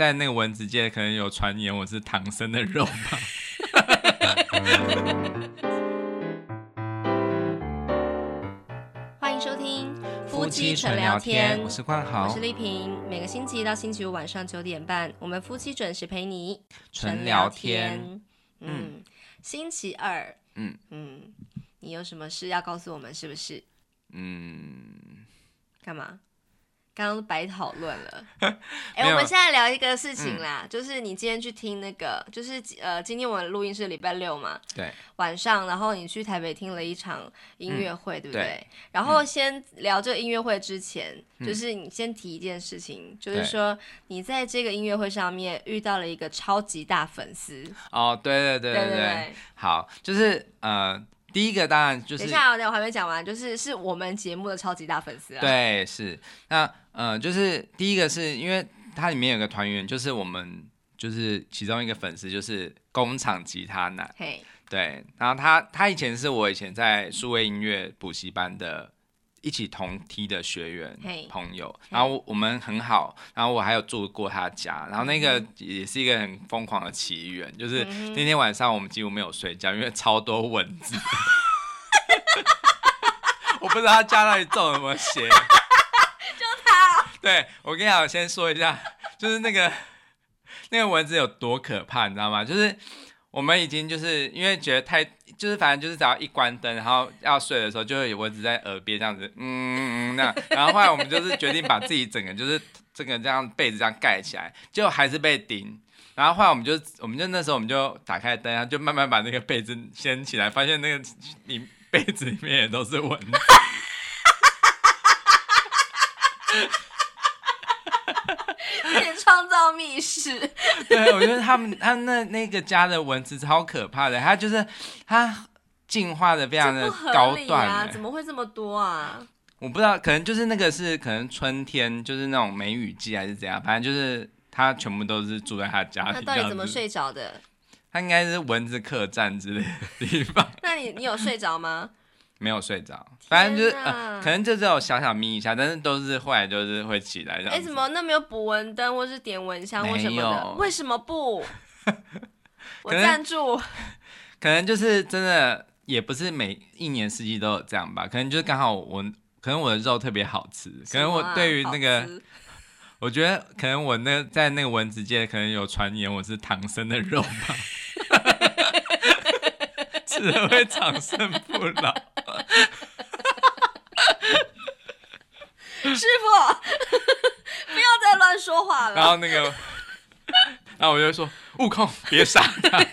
在那个文字界可能有传言我是唐僧的肉吧。欢迎收听夫妻纯聊天，我是冠豪，我是丽萍。每个星期一到星期五晚上九点半，我们夫妻准时陪你纯聊天。嗯，嗯，星期二，嗯嗯，你有什么事要告诉我们？是不是？嗯，干嘛？刚刚都白讨论了，哎、欸，我们现在聊一个事情啦，嗯、就是你今天去听那个，就是呃，今天我们录音是礼拜六嘛，对，晚上，然后你去台北听了一场音乐会，嗯、对不对？对，然后先聊这个音乐会之前，嗯、就是你先提一件事情，就是说你在这个音乐会上面遇到了一个超级大粉丝。哦，对对对对对，对对对。好，就是呃。第一个当然就是，等一下，我还没讲完，就是是我们节目的超级大粉丝啊。对，是那呃，就是第一个是因为它里面有个团员，就是我们就是其中一个粉丝，就是工厂吉他男。嘿，对，然后他他以前是我以前在数位音乐补习班的。一起同梯的学员朋友，然后我们很好，然后我还有住过他家，然后那个也是一个很疯狂的奇缘，就是那天晚上我们几乎没有睡觉，因为超多蚊子，我不知道他家那里中了什么邪，就他，对，我跟你讲，我先说一下，就是那个那个蚊子有多可怕，你知道吗？就是。我们已经就是因为觉得太，就是反正就是只要一关灯，然后要睡的时候，就会有蚊子在耳边这样子，嗯嗯那，然后后来我们就是决定把自己整个就是这个这样被子这样盖起来，结果还是被叮，然后后来我们就我们就那时候我们就打开灯，然后就慢慢把那个被子掀起来，发现那个里被子里面也都是蚊子。创造密室，对，我觉得他们他那那个家的蚊子超可怕的，它就是它进化的非常的高段啊，怎么会这么多啊？我不知道，可能就是那个是可能春天就是那种梅雨季还是怎样，反正就是他全部都是住在他家里。他到底怎么睡着的？他应该是蚊子客栈之类的地方。那你你有睡着吗？没有睡着，反正就是呃，可能就只有小小眯一下，但是都是后来就是会起来这样。哎，怎么那没有补蚊灯或是点蚊香或什么的？为什么不？我赞助。可能就是真的，也不是每一年四季都有这样吧。可能就是刚好我，可能我的肉特别好吃。可能我对于那个，我觉得可能我那在那个蚊子界，可能有传言我是唐僧的肉吧。吃了会长生不老。师傅，不要再乱说话了。然后那个，然后我就说：“悟空，别杀他，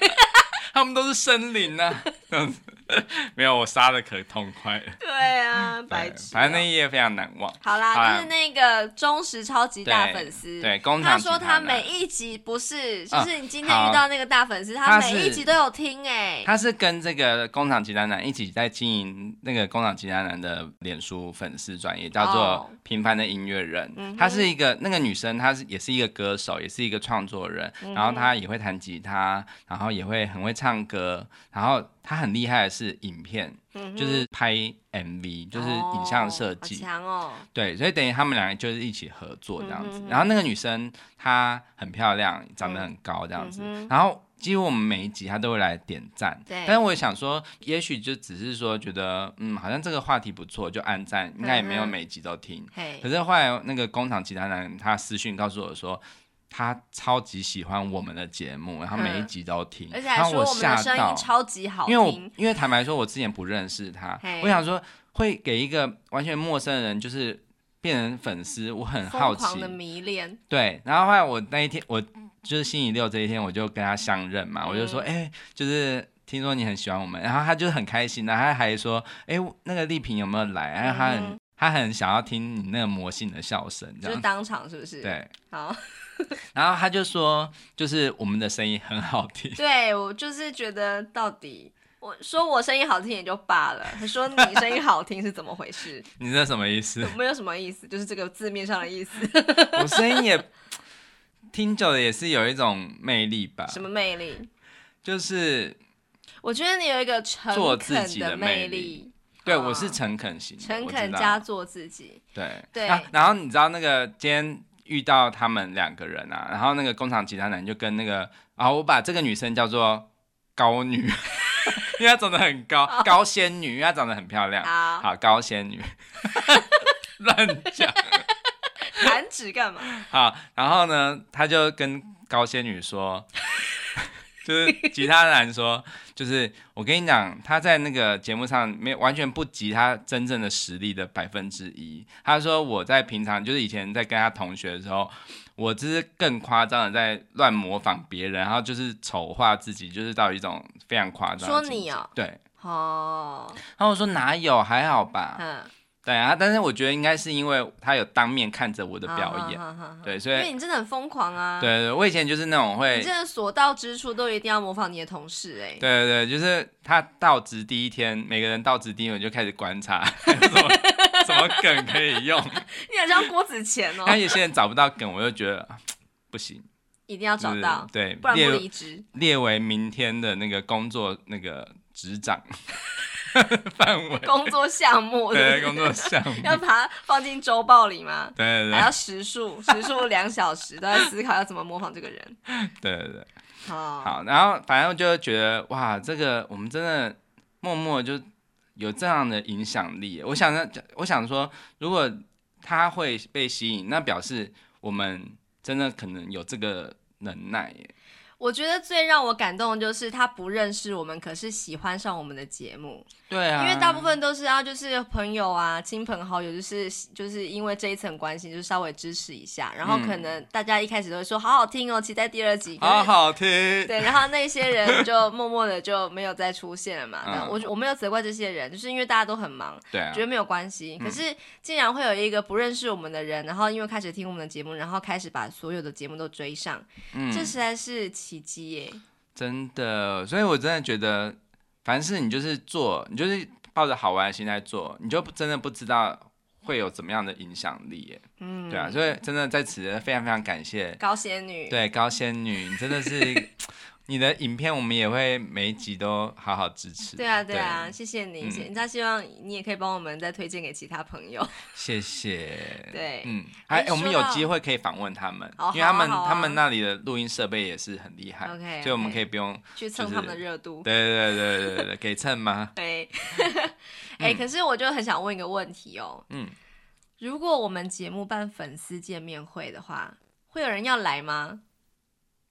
他们都是生灵呐、啊。”这样子。没有，我杀的可痛快了。对啊，白痴。反正那一页非常难忘。好啦，啦就是那个忠实超级大粉丝。对，他说他每一集不是，就是你今天遇到那个大粉丝，他每一集都有听哎。他是跟这个工厂吉他男一起在经营那个工厂吉他男的脸书粉丝专页，叫做平凡的音乐人。他是一个那个女生，她是也是一个歌手，也是一个创作人，然后她也会弹吉他，然后也会很会唱歌，然后。他很厉害的是影片，嗯、就是拍 MV，就是影像设计。强哦！对，所以等于他们两个就是一起合作这样子。嗯、哼然后那个女生她很漂亮，长得很高这样子。嗯、然后几乎我们每一集她都会来点赞。对。但是我也想说，也许就只是说觉得，嗯，好像这个话题不错，就按赞，应该也没有每一集都听。嗯、可是后来那个工厂其他男他私讯告诉我说。他超级喜欢我们的节目，然后每一集都听，而且还说我们的声音超级好听。因为我因为坦白说，我之前不认识他，我想说会给一个完全陌生的人就是变成粉丝，我很好奇。的迷恋。对，然后后来我那一天，我就是星期六这一天，我就跟他相认嘛，我就说，哎，就是听说你很喜欢我们，然后他就很开心，然后他还说，哎，那个丽萍有没有来？然后他很他很想要听你那个魔性的笑声，就是当场是不是？对，好。然后他就说，就是我们的声音很好听。对，我就是觉得，到底我说我声音好听也就罢了，他说你声音好听是怎么回事？你这什么意思？没有什么意思，就是这个字面上的意思。我声音也听久了也是有一种魅力吧？什么魅力？就是我觉得你有一个诚恳的魅力。对，我是诚恳型，诚恳加做自己。对对。然后你知道那个今天。遇到他们两个人啊，然后那个工厂吉他男就跟那个，啊，我把这个女生叫做高女，因为她长得很高，高仙女，因为她长得很漂亮，好，好高仙女，乱讲，弹指干嘛？好，然后呢，他就跟高仙女说。就是吉他男说，就是我跟你讲，他在那个节目上没完全不及他真正的实力的百分之一。他说我在平常就是以前在跟他同学的时候，我只是更夸张的在乱模仿别人，然后就是丑化自己，就是到一种非常夸张。说你哦，对，哦，然后我说哪有，还好吧。嗯对啊，但是我觉得应该是因为他有当面看着我的表演，对，所以因为你真的很疯狂啊。对对，我以前就是那种会，你真的所到之处都一定要模仿你的同事哎。对对对，就是他到职第一天，每个人到职第一天我就开始观察，什么什么梗可以用。你好像郭子乾哦。但有些人找不到梗，我就觉得不行，一定要找到，对，不然不离职。列为明天的那个工作那个职掌。范围工作项目是是？对，工作项目要把它放进周报里吗？对对对，还要时数，时数两小时都在思考要怎么模仿这个人。对对对，好，好，然后反正就觉得哇，这个我们真的默默就有这样的影响力。我想呢，我想说，如果他会被吸引，那表示我们真的可能有这个能耐耶。我觉得最让我感动的就是他不认识我们，可是喜欢上我们的节目。对啊，因为大部分都是啊，就是朋友啊、亲朋好友，就是就是因为这一层关系，就稍微支持一下。然后可能大家一开始都会说好好听哦，期待第二集。好好听。对，然后那些人就默默的就没有再出现了嘛。嗯、我我没有责怪这些人，就是因为大家都很忙，对、啊，觉得没有关系。可是竟然会有一个不认识我们的人，然后因为开始听我们的节目，然后开始把所有的节目都追上，嗯、这实在是奇迹耶！真的，所以我真的觉得。凡事你就是做，你就是抱着好玩的心态做，你就真的不知道会有怎么样的影响力耶。嗯，对啊，所以真的在此非常非常感谢高仙女。对，高仙女，你真的是。你的影片我们也会每一集都好好支持。对啊，对啊，谢谢你。嗯，他希望你也可以帮我们再推荐给其他朋友。谢谢。对，嗯，还我们有机会可以访问他们，因为他们他们那里的录音设备也是很厉害，OK，所以我们可以不用去蹭他们的热度。对对对对对对，可以蹭吗？对。哎，可是我就很想问一个问题哦。嗯。如果我们节目办粉丝见面会的话，会有人要来吗？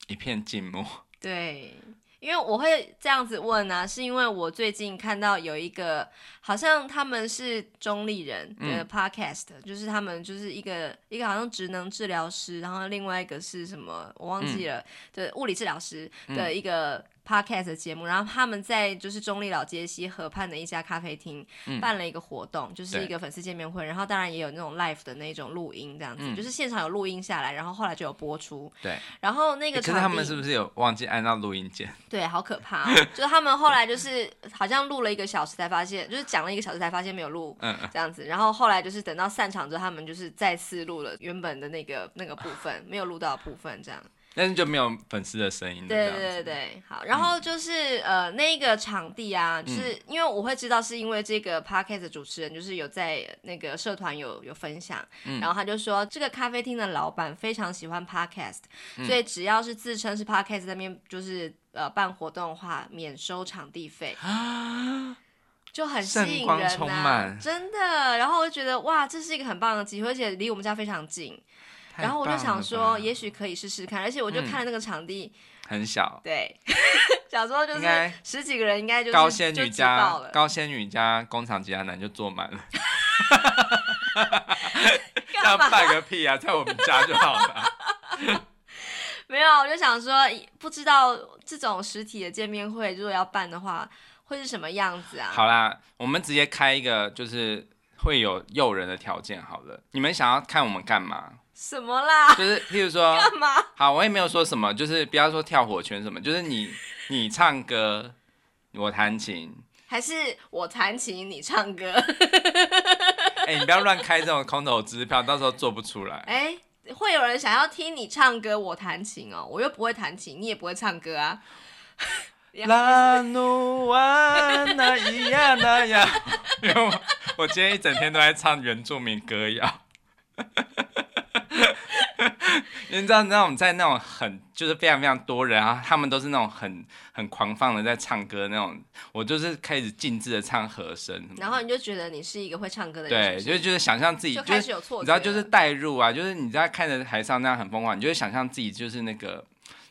一片静默。对，因为我会这样子问呢、啊，是因为我最近看到有一个，好像他们是中立人的 podcast，、嗯、就是他们就是一个一个好像职能治疗师，然后另外一个是什么我忘记了，对、嗯，物理治疗师的一个。Podcast 的节目，然后他们在就是中立老街西河畔的一家咖啡厅、嗯、办了一个活动，就是一个粉丝见面会，然后当然也有那种 live 的那种录音这样子，嗯、就是现场有录音下来，然后后来就有播出。对，然后那个可是他们是不是有忘记按到录音键？对，好可怕、哦，就是他们后来就是好像录了一个小时才发现，就是讲了一个小时才发现没有录，嗯，这样子，然后后来就是等到散场之后，他们就是再次录了原本的那个那个部分没有录到的部分这样。但是就没有粉丝的声音。对对对对，好，然后就是、嗯、呃那个场地啊，就是因为我会知道是因为这个 podcast 的主持人就是有在那个社团有有分享，嗯、然后他就说这个咖啡厅的老板非常喜欢 podcast，、嗯、所以只要是自称是 podcast 那边就是呃办活动的话，免收场地费，啊、就很吸引人呐、啊，真的。然后我就觉得哇，这是一个很棒的机会，而且离我们家非常近。然后我就想说，也许可以试试看，而且我就看了那个场地，很小，对，小时候就是十几个人，应该就是高仙女家，高仙女家工厂吉他男就坐满了，要办个屁啊，在我们家就好了。没有，我就想说，不知道这种实体的见面会，如果要办的话，会是什么样子啊？好啦，我们直接开一个，就是会有诱人的条件。好了，你们想要看我们干嘛？什么啦？就是譬如说，干嘛？好，我也没有说什么，就是不要说跳火圈什么，就是你你唱歌，我弹琴，还是我弹琴你唱歌？哎、欸，你不要乱开这种空头支票，到时候做不出来。哎、欸，会有人想要听你唱歌，我弹琴哦，我又不会弹琴，你也不会唱歌啊。拉努瓦那咿呀那呀，因为我我今天一整天都在唱原住民歌谣。你知道那种在那种很就是非常非常多人啊，他们都是那种很很狂放的在唱歌那种，我就是开始静止的唱和声，然后你就觉得你是一个会唱歌的人，对，就就是想象自己就开始有错，你知道就是代入啊，就是你在看着台上那样很疯狂，你就会想象自己就是那个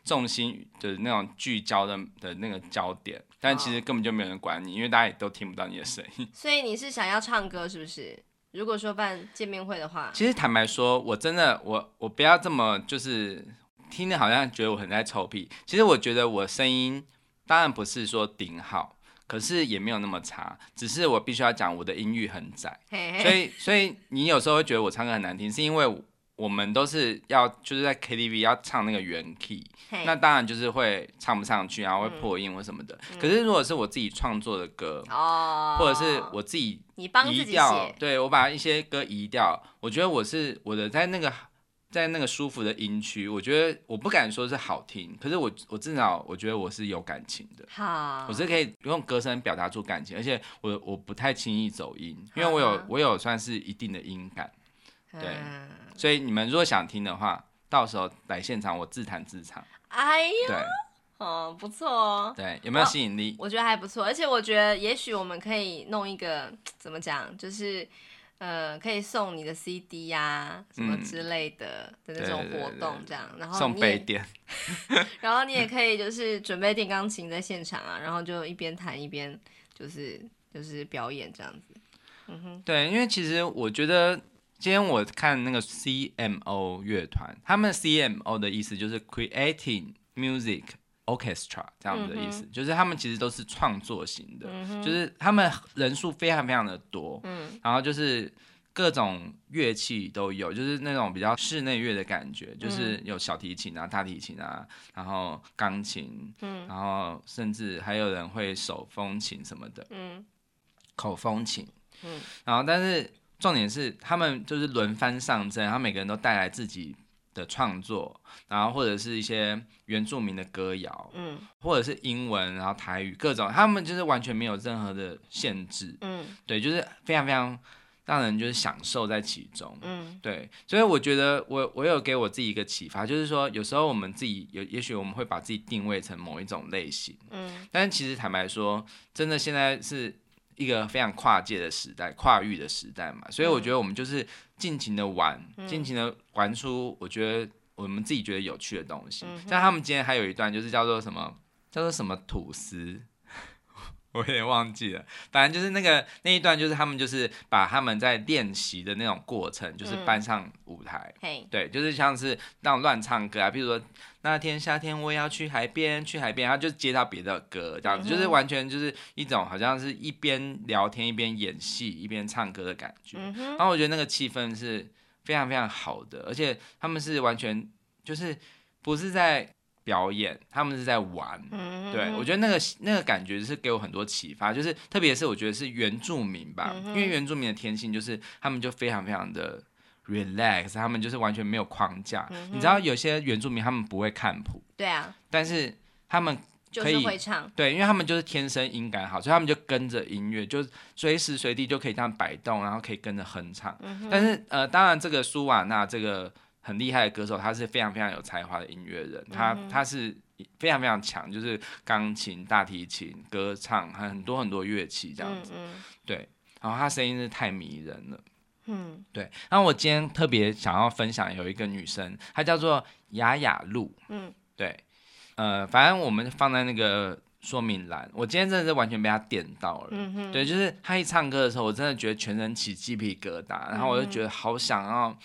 重心的那种聚焦的的那个焦点，但其实根本就没有人管你，因为大家也都听不到你的声音。所以你是想要唱歌是不是？如果说办见面会的话，其实坦白说，我真的我我不要这么就是听着好像觉得我很在臭屁。其实我觉得我声音当然不是说顶好，可是也没有那么差，只是我必须要讲我的音域很窄，所以所以你有时候会觉得我唱歌很难听，是因为。我们都是要就是在 KTV 要唱那个原 key，那当然就是会唱不上去，然后会破音或什么的。嗯、可是如果是我自己创作的歌，哦、或者是我自己移调，对，我把一些歌移掉，我觉得我是我的在那个在那个舒服的音区，我觉得我不敢说是好听，可是我我至少我觉得我是有感情的，好，我是可以用歌声表达出感情，而且我我不太轻易走音，因为我有我有算是一定的音感，对。所以你们如果想听的话，到时候来现场我自弹自唱。哎呀，对，哦，不错哦。对，有没有吸引力？我觉得还不错，而且我觉得也许我们可以弄一个怎么讲，就是呃，可以送你的 CD 呀、啊，什么之类的、嗯、的那种活动，这样，然后送杯垫，然后你也可以就是准备电钢琴在现场啊，然后就一边弹一边就是就是表演这样子。嗯哼，对，因为其实我觉得。今天我看那个 CMO 乐团，他们 CMO 的意思就是 Creating Music Orchestra 这样子的意思，嗯、就是他们其实都是创作型的，嗯、就是他们人数非常非常的多，嗯、然后就是各种乐器都有，就是那种比较室内乐的感觉，就是有小提琴啊、大提琴啊，然后钢琴，嗯、然后甚至还有人会手风琴什么的，嗯、口风琴，嗯、然后但是。重点是他们就是轮番上阵，然后每个人都带来自己的创作，然后或者是一些原住民的歌谣，嗯，或者是英文，然后台语各种，他们就是完全没有任何的限制，嗯，对，就是非常非常让人就是享受在其中，嗯，对，所以我觉得我我有给我自己一个启发，就是说有时候我们自己有，也许我们会把自己定位成某一种类型，嗯，但是其实坦白说，真的现在是。一个非常跨界的时代，跨域的时代嘛，所以我觉得我们就是尽情的玩，嗯、尽情的玩出我觉得我们自己觉得有趣的东西。嗯、像他们今天还有一段就是叫做什么，叫做什么吐司。我有点忘记了，反正就是那个那一段，就是他们就是把他们在练习的那种过程，就是搬上舞台，嗯、对，就是像是那种乱唱歌啊，比如说那天夏天我也要去海边，去海边，他就接到别的歌，这样子，嗯、就是完全就是一种好像是一边聊天一边演戏一边唱歌的感觉，嗯、然后我觉得那个气氛是非常非常好的，而且他们是完全就是不是在。表演，他们是在玩，嗯、对，我觉得那个那个感觉是给我很多启发，就是特别是我觉得是原住民吧，嗯、因为原住民的天性就是他们就非常非常的 relax，他们就是完全没有框架。嗯、你知道有些原住民他们不会看谱，对啊，但是他们可以就是会唱，对，因为他们就是天生音感好，所以他们就跟着音乐，就随时随地就可以这样摆动，然后可以跟着哼唱。嗯、但是呃，当然这个苏瓦纳这个。很厉害的歌手，他是非常非常有才华的音乐人，他他是非常非常强，就是钢琴、大提琴、歌唱，还有很多很多乐器这样子，对，然后他声音是太迷人了，嗯，对。然后我今天特别想要分享有一个女生，她叫做雅雅露，嗯，对，呃，反正我们放在那个说明栏，我今天真的是完全被她点到了，嗯哼，对，就是她一唱歌的时候，我真的觉得全身起鸡皮疙瘩，然后我就觉得好想要。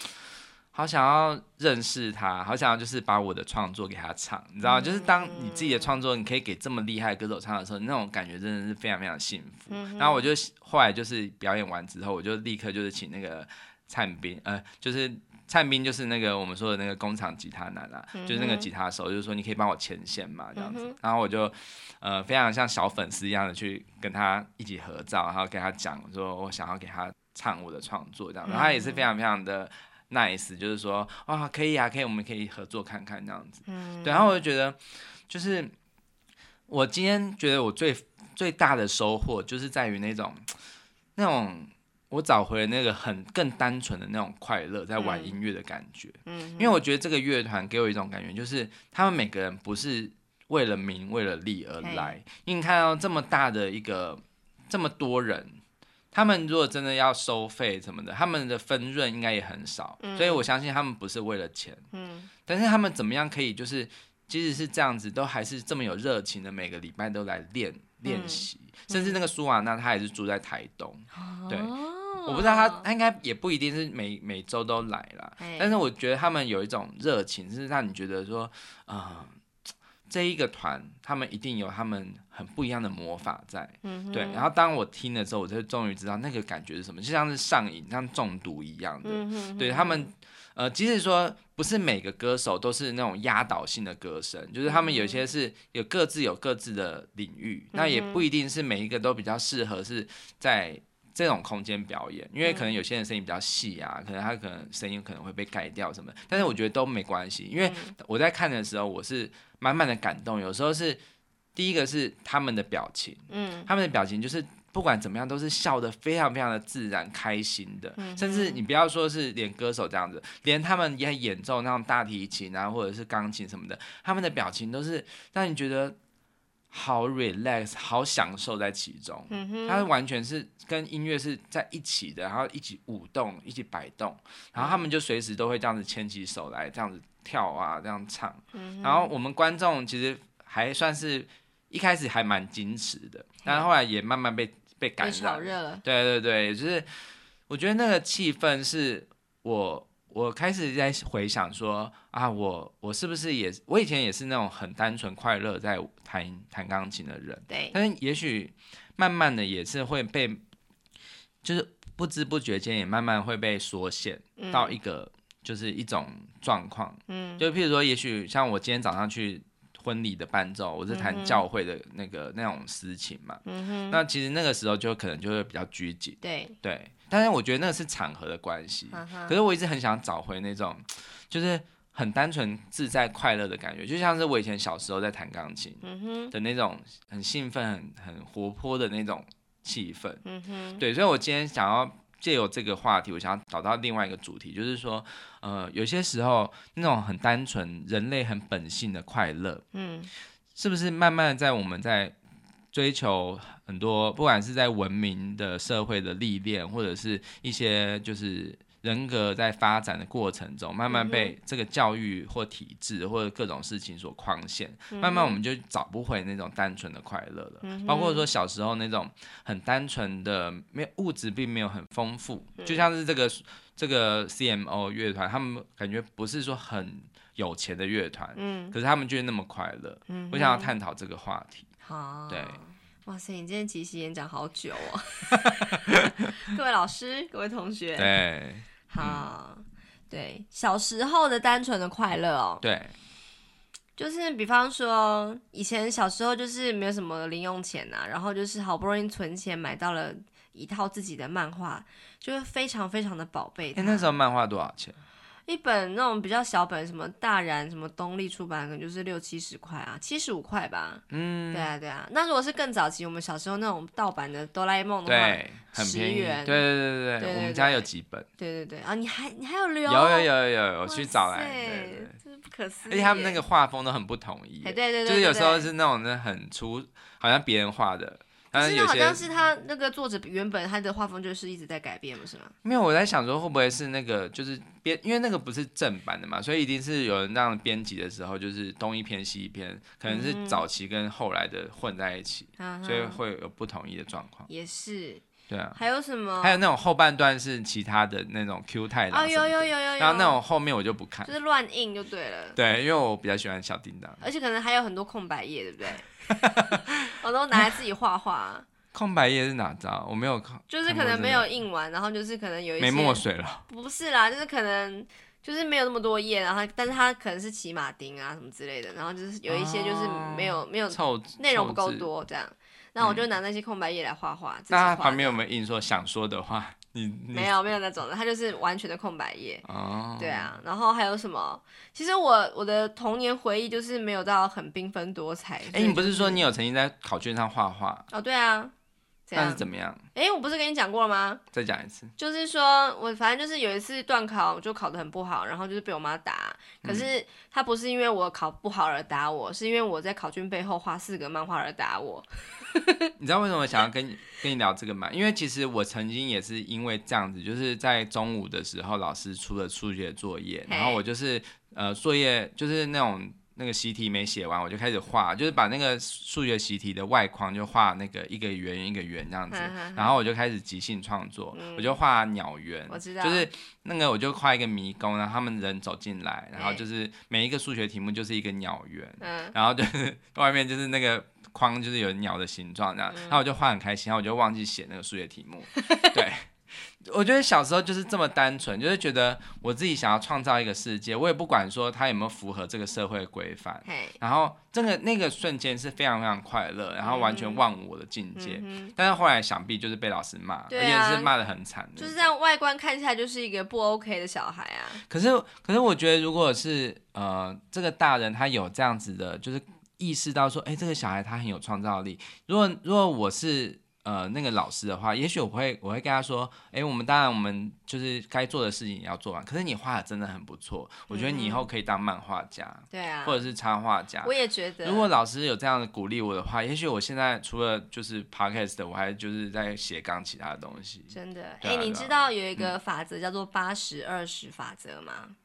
好想要认识他，好想要就是把我的创作给他唱，你知道吗？就是当你自己的创作，你可以给这么厉害的歌手唱的时候，那种感觉真的是非常非常幸福。然后我就后来就是表演完之后，我就立刻就是请那个灿斌，呃，就是灿斌就是那个我们说的那个工厂吉他男啊，就是那个吉他手，就是说你可以帮我牵线嘛，这样子。然后我就呃非常像小粉丝一样的去跟他一起合照，然后跟他讲说我想要给他唱我的创作这样，然后他也是非常非常的。nice，就是说，啊，可以啊，可以，我们可以合作看看这样子。嗯，对，然后我就觉得，就是我今天觉得我最最大的收获，就是在于那种那种我找回了那个很更单纯的那种快乐，在玩音乐的感觉。嗯，因为我觉得这个乐团给我一种感觉，就是他们每个人不是为了名为了利而来。因为你看到这么大的一个这么多人，他们如果真的要收费什么的，他们的分润应该也很少。所以我相信他们不是为了钱。嗯，但是他们怎么样可以就是，即使是这样子，都还是这么有热情的，每个礼拜都来练练习。甚至那个苏瓦娜，他也是住在台东。对。我不知道他，他应该也不一定是每每周都来啦。但是我觉得他们有一种热情，是让你觉得说，呃，这一个团他们一定有他们很不一样的魔法在。嗯，对。然后当我听的时候，我就终于知道那个感觉是什么，就像是上瘾、像中毒一样的。嗯，对他们，呃，即使说不是每个歌手都是那种压倒性的歌声，就是他们有些是有各自有各自的领域，那也不一定是每一个都比较适合是在。这种空间表演，因为可能有些人声音比较细啊，可能他可能声音可能会被盖掉什么，但是我觉得都没关系，因为我在看的时候我是满满的感动。有时候是第一个是他们的表情，嗯，他们的表情就是不管怎么样都是笑的非常非常的自然开心的，甚至你不要说是连歌手这样子，连他们也演奏那种大提琴啊或者是钢琴什么的，他们的表情都是让你觉得。好 relax，好享受在其中。嗯哼，他完全是跟音乐是在一起的，然后一起舞动，一起摆动，然后他们就随时都会这样子牵起手来，这样子跳啊，这样唱。嗯，然后我们观众其实还算是一开始还蛮矜持的，但是后来也慢慢被被感染。了。对对对，就是我觉得那个气氛是我。我开始在回想说啊，我我是不是也我以前也是那种很单纯快乐在弹弹钢琴的人，对。但是也许慢慢的也是会被，就是不知不觉间也慢慢会被缩限到一个就是一种状况，嗯。就譬如说，也许像我今天早上去婚礼的伴奏，我是弹教会的那个那种私情嘛，嗯哼。那其实那个时候就可能就会比较拘谨，对。对。但是我觉得那个是场合的关系，可是我一直很想找回那种，就是很单纯自在快乐的感觉，就像是我以前小时候在弹钢琴的那种很兴奋、很很活泼的那种气氛。对，所以我今天想要借由这个话题，我想要找到另外一个主题，就是说，呃，有些时候那种很单纯、人类很本性的快乐，嗯。是不是慢慢在我们在追求很多，不管是在文明的社会的历练，或者是一些就是人格在发展的过程中，慢慢被这个教育或体制或者各种事情所框限，慢慢我们就找不回那种单纯的快乐了。包括说小时候那种很单纯的，没有物质并没有很丰富，就像是这个这个 CMO 乐团，他们感觉不是说很有钱的乐团，嗯。可是他们就是那么快乐。我想要探讨这个话题。好，对，哇塞，你今天即席演讲好久哦，各位老师，各位同学，对，好，嗯、对，小时候的单纯的快乐哦，对，就是比方说以前小时候就是没有什么零用钱呐、啊，然后就是好不容易存钱买到了一套自己的漫画，就会非常非常的宝贝。哎，那时候漫画多少钱？一本那种比较小本，什么大然什么东立出版，可能就是六七十块啊，七十五块吧。嗯，对啊，对啊。那如果是更早期，我们小时候那种盗版的哆啦 A 梦的话，对，很便宜。对对对对对，我们家有几本。对对对啊，你还你还有留？有有有有有，我去找来。对对，不可思议。而且他们那个画风都很不统一。对对对，就是有时候是那种那很粗，好像别人画的。但是好像是他那个作者原本他的画风就是一直在改变，不是吗？没有，我在想说会不会是那个就是编，因为那个不是正版的嘛，所以一定是有人这样编辑的时候，就是东一篇西一篇，可能是早期跟后来的混在一起，嗯、所以会有不统一的状况。也是。对啊。还有什么？还有那种后半段是其他的那种 Q 太郎。哦，有有有有有。然后那种后面我就不看。就是乱印就对了。对，因为我比较喜欢小叮当。而且可能还有很多空白页，对不对？我都拿来自己画画。空白页是哪张？我没有看，就是可能没有印完，然后就是可能有一些没墨水了。不是啦，就是可能就是没有那么多页，然后但是它可能是骑马丁啊什么之类的，然后就是有一些就是没有、哦、没有内容不够多这样，那我就拿那些空白页来画画。那、嗯、旁边有没有印说想说的话？你，你没有没有那种的，它就是完全的空白页。哦，对啊，然后还有什么？其实我我的童年回忆就是没有到很缤纷多彩。哎、就是，欸、你不是说你有曾经在考卷上画画？哦，对啊。那是怎么样？哎、欸，我不是跟你讲过了吗？再讲一次。就是说我反正就是有一次段考，就考得很不好，然后就是被我妈打。可是她不是因为我考不好而打我，是因为我在考卷背后画四个漫画而打我。你知道为什么想要跟你跟你聊这个吗？因为其实我曾经也是因为这样子，就是在中午的时候，老师出了数学作业，然后我就是呃作业就是那种。那个习题没写完，我就开始画，就是把那个数学习题的外框就画那个一个圆一个圆这样子，然后我就开始即兴创作，嗯、我就画鸟园，我知道，就是那个我就画一个迷宫，然后他们人走进来，然后就是每一个数学题目就是一个鸟园，嗯、然后就是 外面就是那个框就是有鸟的形状这样，然后我就画很开心，然后我就忘记写那个数学题目，对。我觉得小时候就是这么单纯，就是觉得我自己想要创造一个世界，我也不管说它有没有符合这个社会规范。然后这个那个瞬间是非常非常快乐，然后完全忘我的境界。嗯、但是后来想必就是被老师骂，啊、而且是骂的很惨。就是这样，外观看起来就是一个不 OK 的小孩啊。可是，可是我觉得，如果是呃这个大人他有这样子的，就是意识到说，哎，这个小孩他很有创造力。如果如果我是。呃，那个老师的话，也许我会我会跟他说，哎，我们当然我们就是该做的事情也要做完。可是你画的真的很不错，我觉得你以后可以当漫画家，对啊，或者是插画家。我也觉得，如果老师有这样的鼓励我的话，也许我现在除了就是 podcast 的，我还就是在写刚其他的东西。真的，哎，你知道有一个法则叫做八十二十法则吗？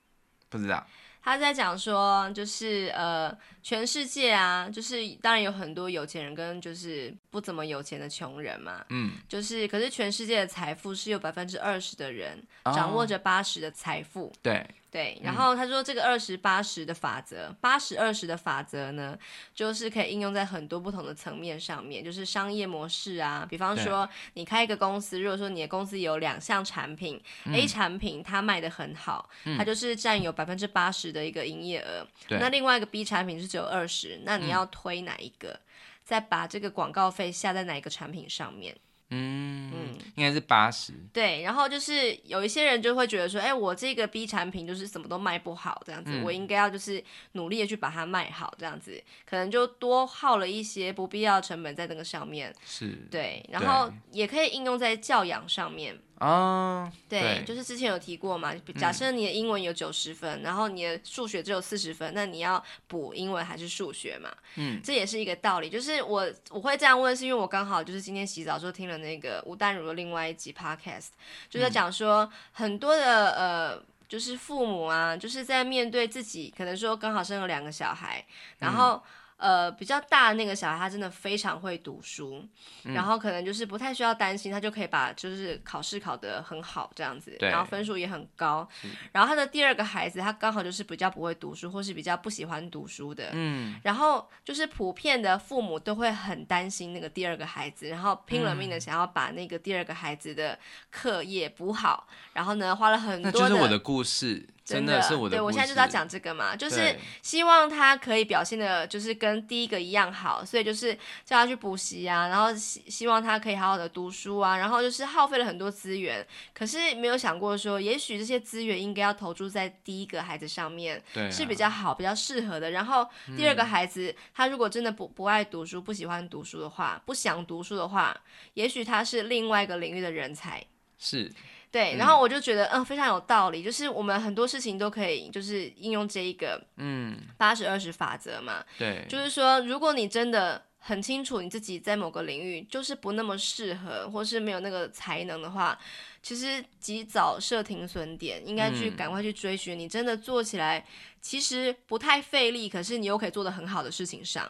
不知道。他在讲说，就是呃，全世界啊，就是当然有很多有钱人跟就是不怎么有钱的穷人嘛，嗯，就是可是全世界的财富是有百分之二十的人掌握着八十的财富，哦，对。对，然后他说这个二十八十的法则，八十二十的法则呢，就是可以应用在很多不同的层面上面，就是商业模式啊，比方说你开一个公司，如果说你的公司有两项产品，嗯，A 产品它卖得很好，嗯，它就是占有百分之八十的一个营业额，那另外一个 B 产品是只有二十，那你要推哪一个？嗯，再把这个广告费下在哪一个产品上面？嗯嗯，应该是八十。对，然后就是有一些人就会觉得说，哎，我这个 B 产品就是什么都卖不好，这样子，嗯、我应该要就是努力的去把它卖好，这样子，可能就多耗了一些不必要的成本在那个上面。是，对，然后也可以应用在教养上面。哦，对，对，就是之前有提过嘛。假设你的英文有九十分，嗯，然后你的数学只有四十分，那你要补英文还是数学嘛？嗯，这也是一个道理。就是我我会这样问，是因为我刚好就是今天洗澡时候听了那个吴淡如的另外一集 podcast，就在讲说很多的呃，就是父母啊，就是在面对自己可能说刚好生了两个小孩，然后。嗯呃，比较大的那个小孩，他真的非常会读书，嗯，然后可能就是不太需要担心，他就可以把就是考试考得很好这样子，然后分数也很高。然后他的第二个孩子，他刚好就是比较不会读书，或是比较不喜欢读书的。嗯，然后就是普遍的父母都会很担心那个第二个孩子，然后拼了命的想要把那个第二个孩子的课业补好，然后呢，花了很多的。那就是我的故事。真的，是我的，对，我现在就是要讲这个嘛，就是希望他可以表现的，就是跟第一个一样好，所以就是叫他去补习啊，然后希希望他可以好好的读书啊，然后就是耗费了很多资源，可是没有想过说，也许这些资源应该要投注在第一个孩子上面，对，是比较好、比较适合的。然后第二个孩子，嗯、他如果真的不不爱读书、不喜欢读书的话，不想读书的话，也许他是另外一个领域的人才，是。对，然后我就觉得，嗯、呃，非常有道理，就是我们很多事情都可以，就是应用这一个，嗯，八十二十法则嘛。对，就是说，如果你真的很清楚你自己在某个领域就是不那么适合，或是没有那个才能的话，其实及早设停损点，应该去赶快去追寻你真的做起来其实不太费力，可是你又可以做得很好的事情上。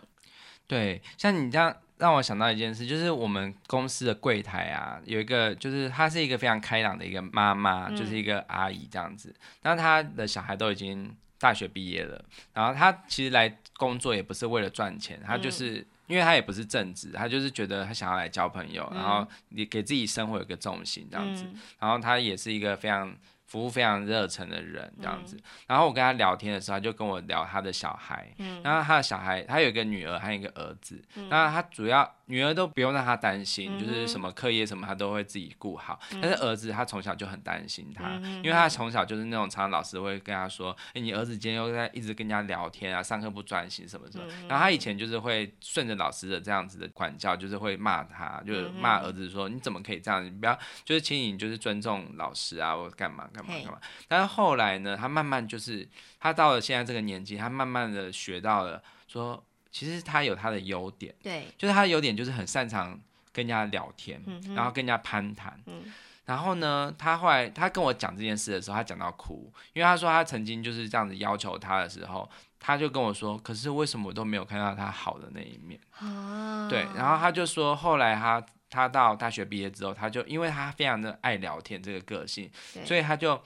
对，像你这样。让我想到一件事，就是我们公司的柜台啊，有一个就是她是一个非常开朗的一个妈妈，嗯、就是一个阿姨这样子。那她的小孩都已经大学毕业了，然后她其实来工作也不是为了赚钱，她就是、嗯、因为她也不是正职，她就是觉得她想要来交朋友，嗯、然后也给自己生活有个重心这样子。嗯、然后她也是一个非常。服务非常热忱的人这样子，嗯、然后我跟他聊天的时候，他就跟我聊他的小孩，嗯，然后他的小孩，他有一个女儿，还有一个儿子，嗯，那他主要女儿都不用让他担心，嗯、就是什么课业什么他都会自己顾好。嗯、但是儿子他从小就很担心他，嗯、因为他从小就是那种常常老师会跟他说：“哎、欸，你儿子今天又在一直跟人家聊天啊，上课不专心什么什么。嗯”然后他以前就是会顺着老师的这样子的管教，就是会骂他，就是骂儿子说：“你怎么可以这样？你不要就是请你就是尊重老师啊，我干嘛干嘛干嘛。”但是后来呢，他慢慢就是他到了现在这个年纪，他慢慢的学到了说。其实他有他的优点，对，就是他的优点就是很擅长跟人家聊天，嗯、然后跟人家攀谈。嗯、然后呢，他后来他跟我讲这件事的时候，他讲到哭，因为他说他曾经就是这样子要求他的时候，他就跟我说，可是为什么我都没有看到他好的那一面？啊、对，然后他就说，后来他他到大学毕业之后，他就因为他非常的爱聊天这个个性，所以他就。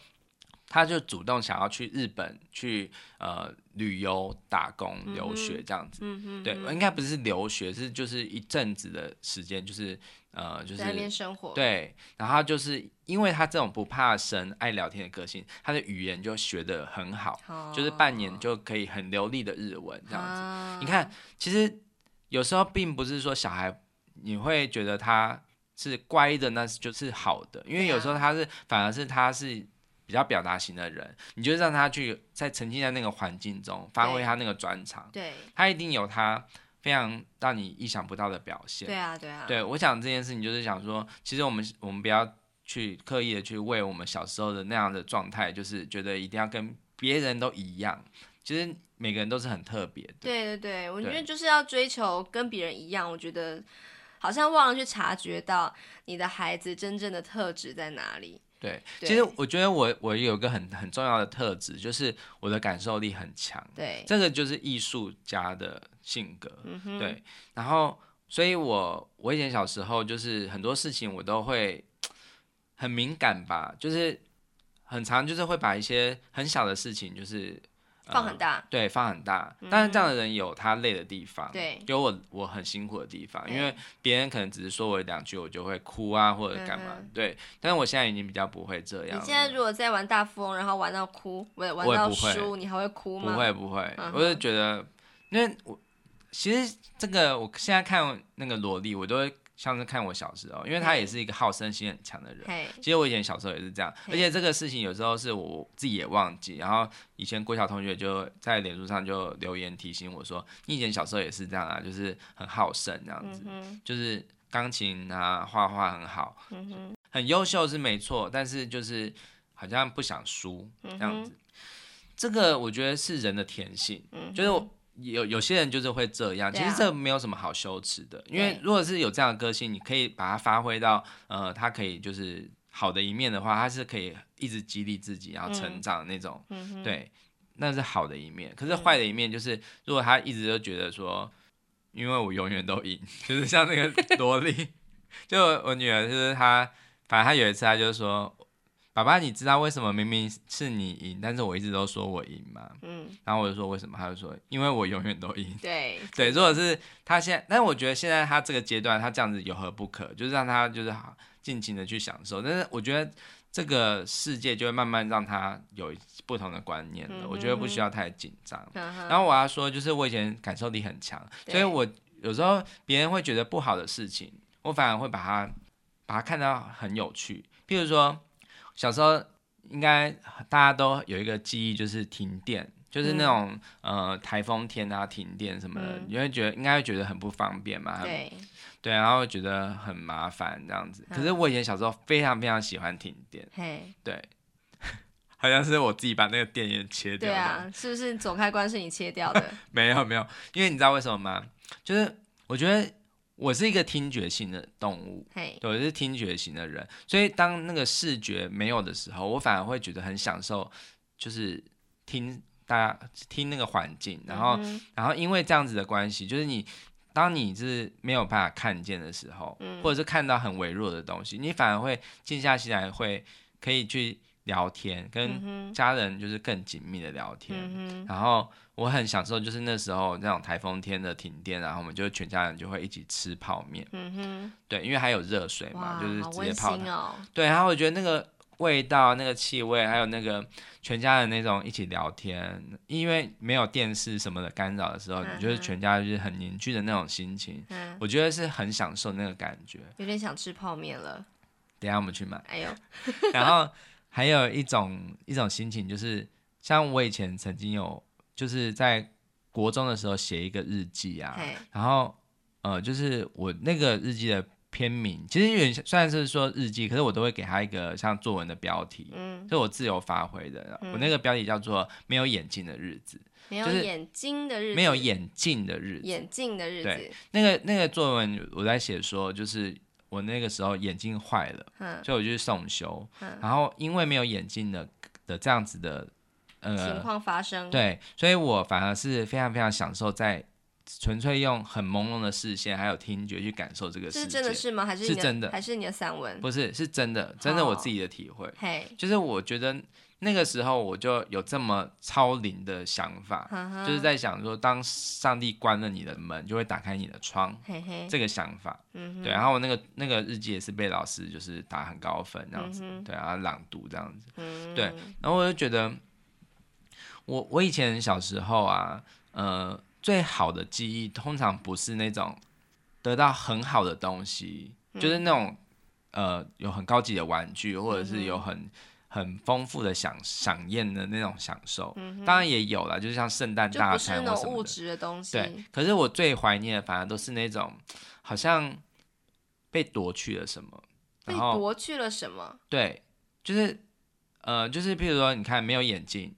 他就主动想要去日本去呃旅游、打工、留学这样子，嗯嗯、对，应该不是留学，是就是一阵子的时间，就是呃就是在那边生活。对，然后就是因为他这种不怕生、爱聊天的个性，他的语言就学得很好，哦、就是半年就可以很流利的日文这样子。啊、你看，其实有时候并不是说小孩你会觉得他是乖的，那就是好的，因为有时候他是、啊、反而是他是。比较表达型的人，你就让他去在沉浸在那个环境中，发挥他那个专长。对，他一定有他非常让你意想不到的表现。对啊，对啊。对，我想这件事情就是想说，其实我们我们不要去刻意的去为我们小时候的那样的状态，就是觉得一定要跟别人都一样。其实每个人都是很特别的。对对对，我觉得就是要追求跟别人一样。我觉得好像忘了去察觉到你的孩子真正的特质在哪里。对，其实我觉得我我有一个很很重要的特质，就是我的感受力很强。对，这个就是艺术家的性格。对，然后，所以我我以前小时候就是很多事情我都会很敏感吧，就是很常就是会把一些很小的事情就是。放很大，嗯、对，放很大。但是这样的人有他累的地方，对、嗯，有我我很辛苦的地方。因为别人可能只是说我两句，我就会哭啊，或者干嘛，嗯、对。但是我现在已经比较不会这样。你现在如果在玩大富翁，然后玩到哭，玩玩到输，你还会哭吗？不会不会，嗯、我就觉得，因为我其实这个，我现在看那个萝莉，我都会。像是看我小时候，因为他也是一个好胜心很强的人。其实我以前小时候也是这样，而且这个事情有时候是我自己也忘记。然后以前国小同学就在脸书上就留言提醒我说：“你以前小时候也是这样啊，就是很好胜这样子，嗯、就是钢琴啊、画画很好，嗯、很优秀是没错，但是就是好像不想输这样子。嗯、这个我觉得是人的天性，嗯、就是。”有有些人就是会这样，其实这没有什么好羞耻的，因为如果是有这样的个性，你可以把它发挥到呃，他可以就是好的一面的话，他是可以一直激励自己然后成长的那种，嗯、对，那是好的一面。可是坏的一面就是，如果他一直都觉得说，因为我永远都赢，就是像那个萝莉，就我女儿就是她，反正她有一次她就说。爸爸，你知道为什么明明是你赢，但是我一直都说我赢吗？嗯，然后我就说为什么？他就说因为我永远都赢。对对，如果是他现在，但是我觉得现在他这个阶段，他这样子有何不可？就是让他就是好尽情的去享受。但是我觉得这个世界就会慢慢让他有不同的观念了。嗯、我觉得不需要太紧张。嗯、然后我要说，就是我以前感受力很强，所以我有时候别人会觉得不好的事情，我反而会把它把它看到很有趣。譬如说。小时候应该大家都有一个记忆，就是停电，就是那种、嗯、呃台风天啊停电什么的，嗯、你会觉得应该会觉得很不方便嘛？对，对，然后觉得很麻烦这样子。可是我以前小时候非常非常喜欢停电，嘿对，好像是我自己把那个电源切掉。对啊，是不是总开关是你切掉的？没有没有，因为你知道为什么吗？就是我觉得。我是一个听觉型的动物对，我是听觉型的人，所以当那个视觉没有的时候，我反而会觉得很享受，就是听大家听那个环境，然后，mm hmm. 然后因为这样子的关系，就是你当你是没有办法看见的时候，mm hmm. 或者是看到很微弱的东西，你反而会静下心来，会可以去聊天，跟家人就是更紧密的聊天，mm hmm. 然后。我很享受，就是那时候那种台风天的停电，然后我们就全家人就会一起吃泡面。嗯哼，对，因为还有热水嘛，就是直接泡。哦、对，然后我觉得那个味道、那个气味，还有那个全家人那种一起聊天，因为没有电视什么的干扰的时候，你就是全家就是很凝聚的那种心情。嗯，我觉得是很享受那个感觉。有点想吃泡面了。等一下我们去买。哎呦，然后还有一种一种心情，就是像我以前曾经有，就是在国中的时候写一个日记啊，然后呃，就是我那个日记的。篇名其实有点虽然是说日记，可是我都会给他一个像作文的标题，嗯，是我自由发挥的。嗯、我那个标题叫做《没有眼镜的日子》，没有眼睛的日子，没有眼镜的日子，眼镜的日子。对，那个那个作文我在写说，就是我那个时候眼镜坏了，嗯，所以我就去送修，嗯，然后因为没有眼镜的的这样子的呃情况发生，对，所以我反而是非常非常享受在。纯粹用很朦胧的视线，还有听觉去感受这个世界，是真的是吗？还是是真的？还是你的散文？不是，是真的，真的我自己的体会。嘿，oh. 就是我觉得那个时候我就有这么超龄的想法，uh huh. 就是在想说，当上帝关了你的门，就会打开你的窗，hey, hey. 这个想法。Uh. 对。然后我那个那个日记也是被老师就是打很高分这样子，uh. 对啊，朗读这样子，uh. 对。然后我就觉得，我我以前小时候啊，呃。最好的记忆通常不是那种得到很好的东西，嗯、就是那种呃有很高级的玩具，或者是有很、嗯、很丰富的享享宴的那种享受。嗯、当然也有了，就是像圣诞大餐或什么。物质的东西。对，可是我最怀念的反而都是那种好像被夺去了什么，被夺去了什么？对，就是呃，就是譬如说，你看没有眼镜。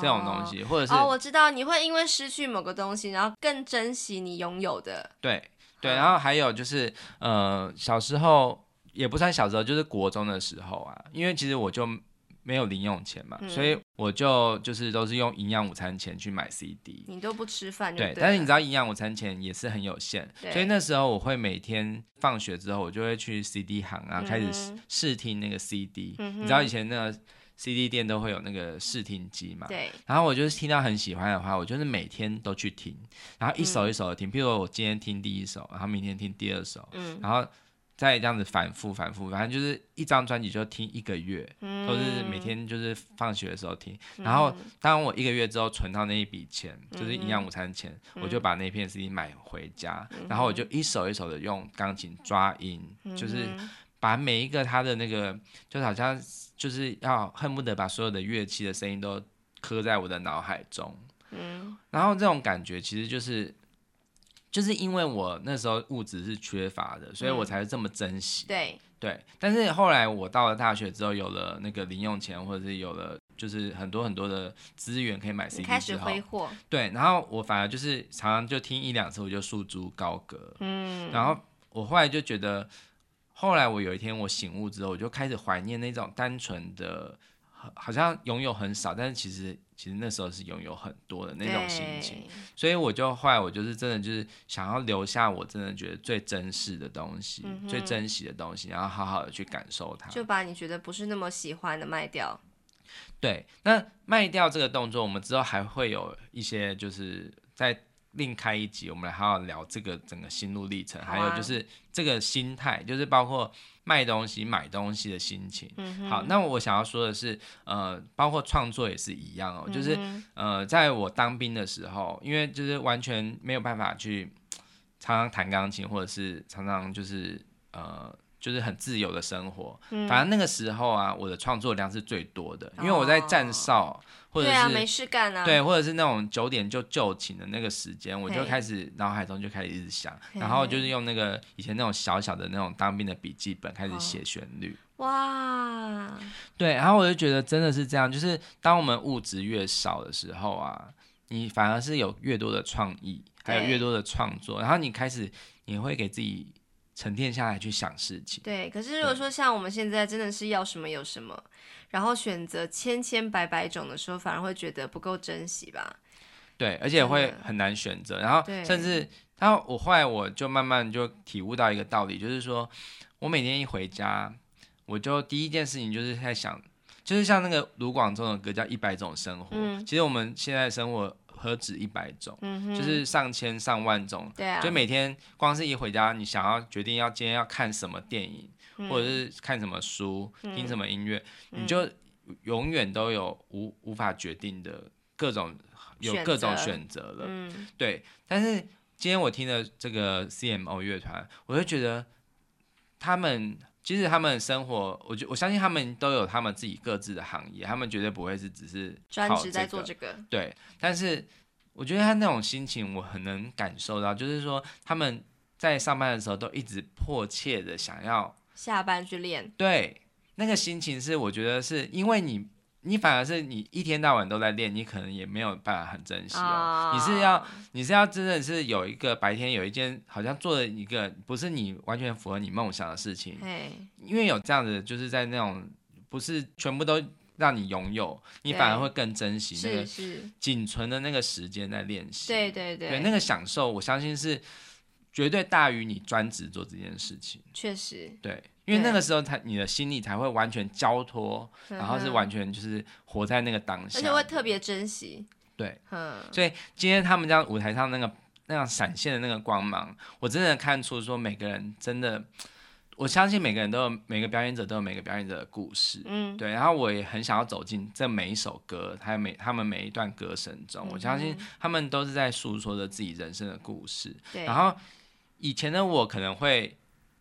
这种东西，或者是哦，我知道你会因为失去某个东西，然后更珍惜你拥有的。对对，然后还有就是，呃，小时候也不算小时候，就是国中的时候啊，因为其实我就没有零用钱嘛，嗯、所以我就就是都是用营养午餐钱去买 CD。你都不吃饭对，对，但是你知道营养午餐钱也是很有限，所以那时候我会每天放学之后，我就会去 CD 行啊，开始试听那个 CD。嗯、你知道以前那个。CD 店都会有那个试听机嘛，对。然后我就是听到很喜欢的话，我就是每天都去听，然后一首一首的听。嗯、譬如我今天听第一首，然后明天听第二首，嗯，然后再这样子反复反复，反正就是一张专辑就听一个月，嗯、都是每天就是放学的时候听。嗯、然后当我一个月之后存到那一笔钱，嗯、就是营养午餐钱，嗯、我就把那片 CD 买回家，嗯、然后我就一首一首的用钢琴抓音，嗯、就是把每一个他的那个，就好像。就是要恨不得把所有的乐器的声音都刻在我的脑海中，嗯，然后这种感觉其实就是，就是因为我那时候物质是缺乏的，所以我才是这么珍惜，嗯、对对。但是后来我到了大学之后，有了那个零用钱，或者是有了就是很多很多的资源可以买 CD 之后，开始挥霍，对。然后我反而就是常常就听一两次，我就束之高阁，嗯。然后我后来就觉得。后来我有一天我醒悟之后，我就开始怀念那种单纯的，好像拥有很少，但是其实其实那时候是拥有很多的那种心情。所以我就后来我就是真的就是想要留下我真的觉得最珍视的东西，嗯、最珍惜的东西，然后好好的去感受它。就把你觉得不是那么喜欢的卖掉。对，那卖掉这个动作，我们之后还会有一些就是在。另开一集，我们来好好聊这个整个心路历程，啊、还有就是这个心态，就是包括卖东西、买东西的心情。嗯、好，那我想要说的是，呃，包括创作也是一样哦，嗯、就是呃，在我当兵的时候，因为就是完全没有办法去常常弹钢琴，或者是常常就是呃。就是很自由的生活，嗯、反正那个时候啊，我的创作量是最多的，因为我在站哨，哦、或者是对啊，没事干啊，对，或者是那种九点就就寝的那个时间，我就开始脑海中就开始一直想，然后就是用那个以前那种小小的那种当兵的笔记本开始写旋律，哦、哇，对，然后我就觉得真的是这样，就是当我们物质越少的时候啊，你反而是有越多的创意，还有越多的创作，然后你开始你会给自己。沉淀下来去想事情。对，可是如果说像我们现在真的是要什么有什么，然后选择千千百百种的时候，反而会觉得不够珍惜吧？对，而且会很难选择。然后甚至，然后我后来我就慢慢就体悟到一个道理，就是说我每天一回家，我就第一件事情就是在想，就是像那个卢广仲的歌叫《一百种生活》。嗯。其实我们现在生活。何止一百种，嗯，就是上千上万种。对啊，就每天光是一回家，你想要决定要今天要看什么电影，嗯、或者是看什么书，嗯、听什么音乐，嗯、你就永远都有无无法决定的各种有各种选择了。嗯，对。但是今天我听了这个 CMO 乐团，我就觉得他们。其实他们生活，我觉我相信他们都有他们自己各自的行业，他们绝对不会是只是专职在做这个。对，但是我觉得他那种心情，我很能感受到，就是说他们在上班的时候都一直迫切的想要下班去练。对，那个心情是我觉得是因为你。你反而是你一天到晚都在练，你可能也没有办法很珍惜哦。Oh. 你是要你是要真的是有一个白天有一件好像做了一个不是你完全符合你梦想的事情，Hey. 因为有这样子就是在那种不是全部都让你拥有，你反而会更珍惜那个仅存的那个时间在练习。对对对，对那个享受，我相信是绝对大于你专职做这件事情。确实，对。因为那个时候才你的心里才会完全交托，然后是完全就是活在那个当下，而且会特别珍惜。对，所以今天他们这样舞台上那个那样闪现的那个光芒，我真的看出说每个人真的，我相信每个人都有每个表演者都有每个表演者的故事，嗯，对。然后我也很想要走进这每一首歌，还有每他们每一段歌声中，我相信他们都是在诉说着自己人生的故事。对。然后以前的我可能会。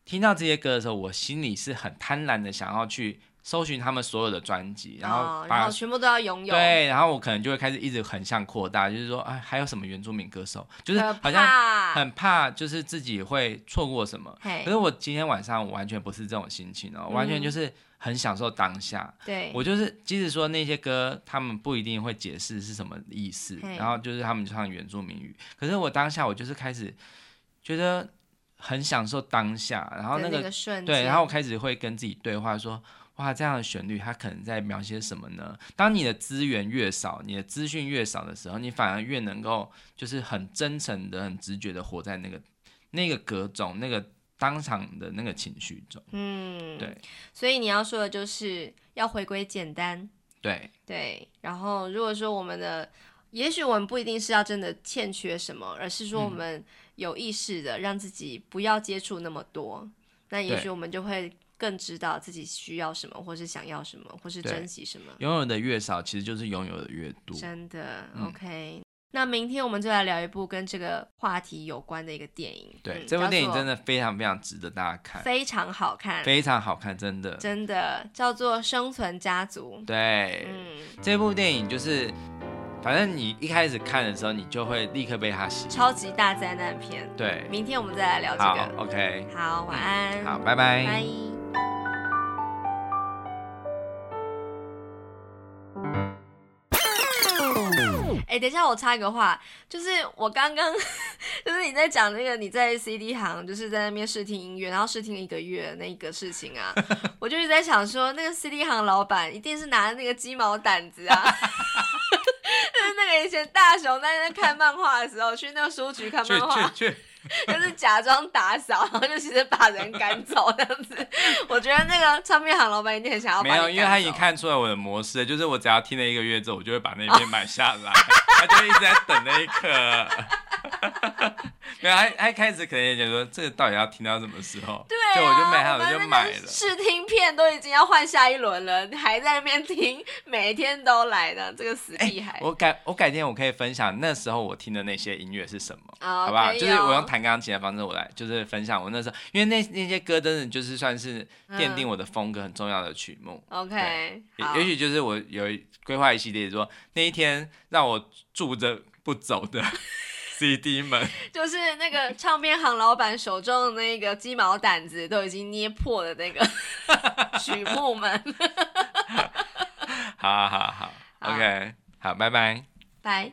听到这些歌的时候，我心里是很贪婪的，想要去搜寻他们所有的专辑，然后全部都要拥有。对，然后我可能就会开始一直横向扩大，就是说，哎，还有什么原住民歌手？就是好像很怕，就是自己会错过什么。可是我今天晚上我完全不是这种心情哦，完全就是很享受当下。对、嗯，我就是即使说那些歌他们不一定会解释是什么意思，然后就是他们就唱原住民语，可是我当下我就是开始觉得。很享受当下，然后那个，那个对，然后我开始会跟自己对话说，哇，这样的旋律它可能在描写什么呢？当你的资源越少，你的资讯越少的时候，你反而越能够就是很真诚的、很直觉的活在那个那个歌中、那个当场的那个情绪中。嗯，对。所以你要说的就是要回归简单。对对。然后如果说我们的，也许我们不一定是要真的欠缺什么，而是说我们、嗯。有意识的让自己不要接触那么多，那也许我们就会更知道自己需要什么，或是想要什么，或是珍惜什么。拥有的越少，其实就是拥有的越多。真的、嗯、，OK。那明天我们就来聊一部跟这个话题有关的一个电影。对，嗯、这部电影真的非常非常值得大家看，非常好看，非常好看，真的，真的叫做《生存家族》。对，嗯，这部电影就是。反正你一开始看的时候，你就会立刻被他吸引。超级大灾难片。对，明天我们再来聊这个。好，OK。好，晚安。好，拜拜。拜。哎，等一下，我插一个话，就是我刚刚，就是你在讲那个你在 CD 行，就是在那边试听音乐，然后试听了一个月的那个事情啊，我就一直在想说，那个 CD 行老板一定是拿那个鸡毛掸子啊。以前大雄在那看漫画的时候，去那个书局看漫画，就是假装打扫，然后就其实把人赶走这样子。我觉得那个唱片行老板一定很想要。没有，因为他已经看出来我的模式，就是我只要听了一个月之后，我就会把那片买下来，他就一直在等那一刻。没有，他他一开始可能也觉得说，这个到底要听到什么时候？对啊，就我就买，我就买了。试听片都已经要换下一轮了，你还在那边听，每天都来的这个死屁孩。欸、我改我改天我可以分享那时候我听的那些音乐是什么，oh, 好不好？就是我用弹钢琴的方式，我来就是分享我那时候，因为那那些歌真的就是算是奠定我的风格很重要的曲目。OK，也许就是我有规划一系列说那一天让我住着不走的。CD 们就是那个唱片行老板手中的那个鸡毛掸子都已经捏破的那个 曲目们。好好好，好，OK，好，拜拜，拜。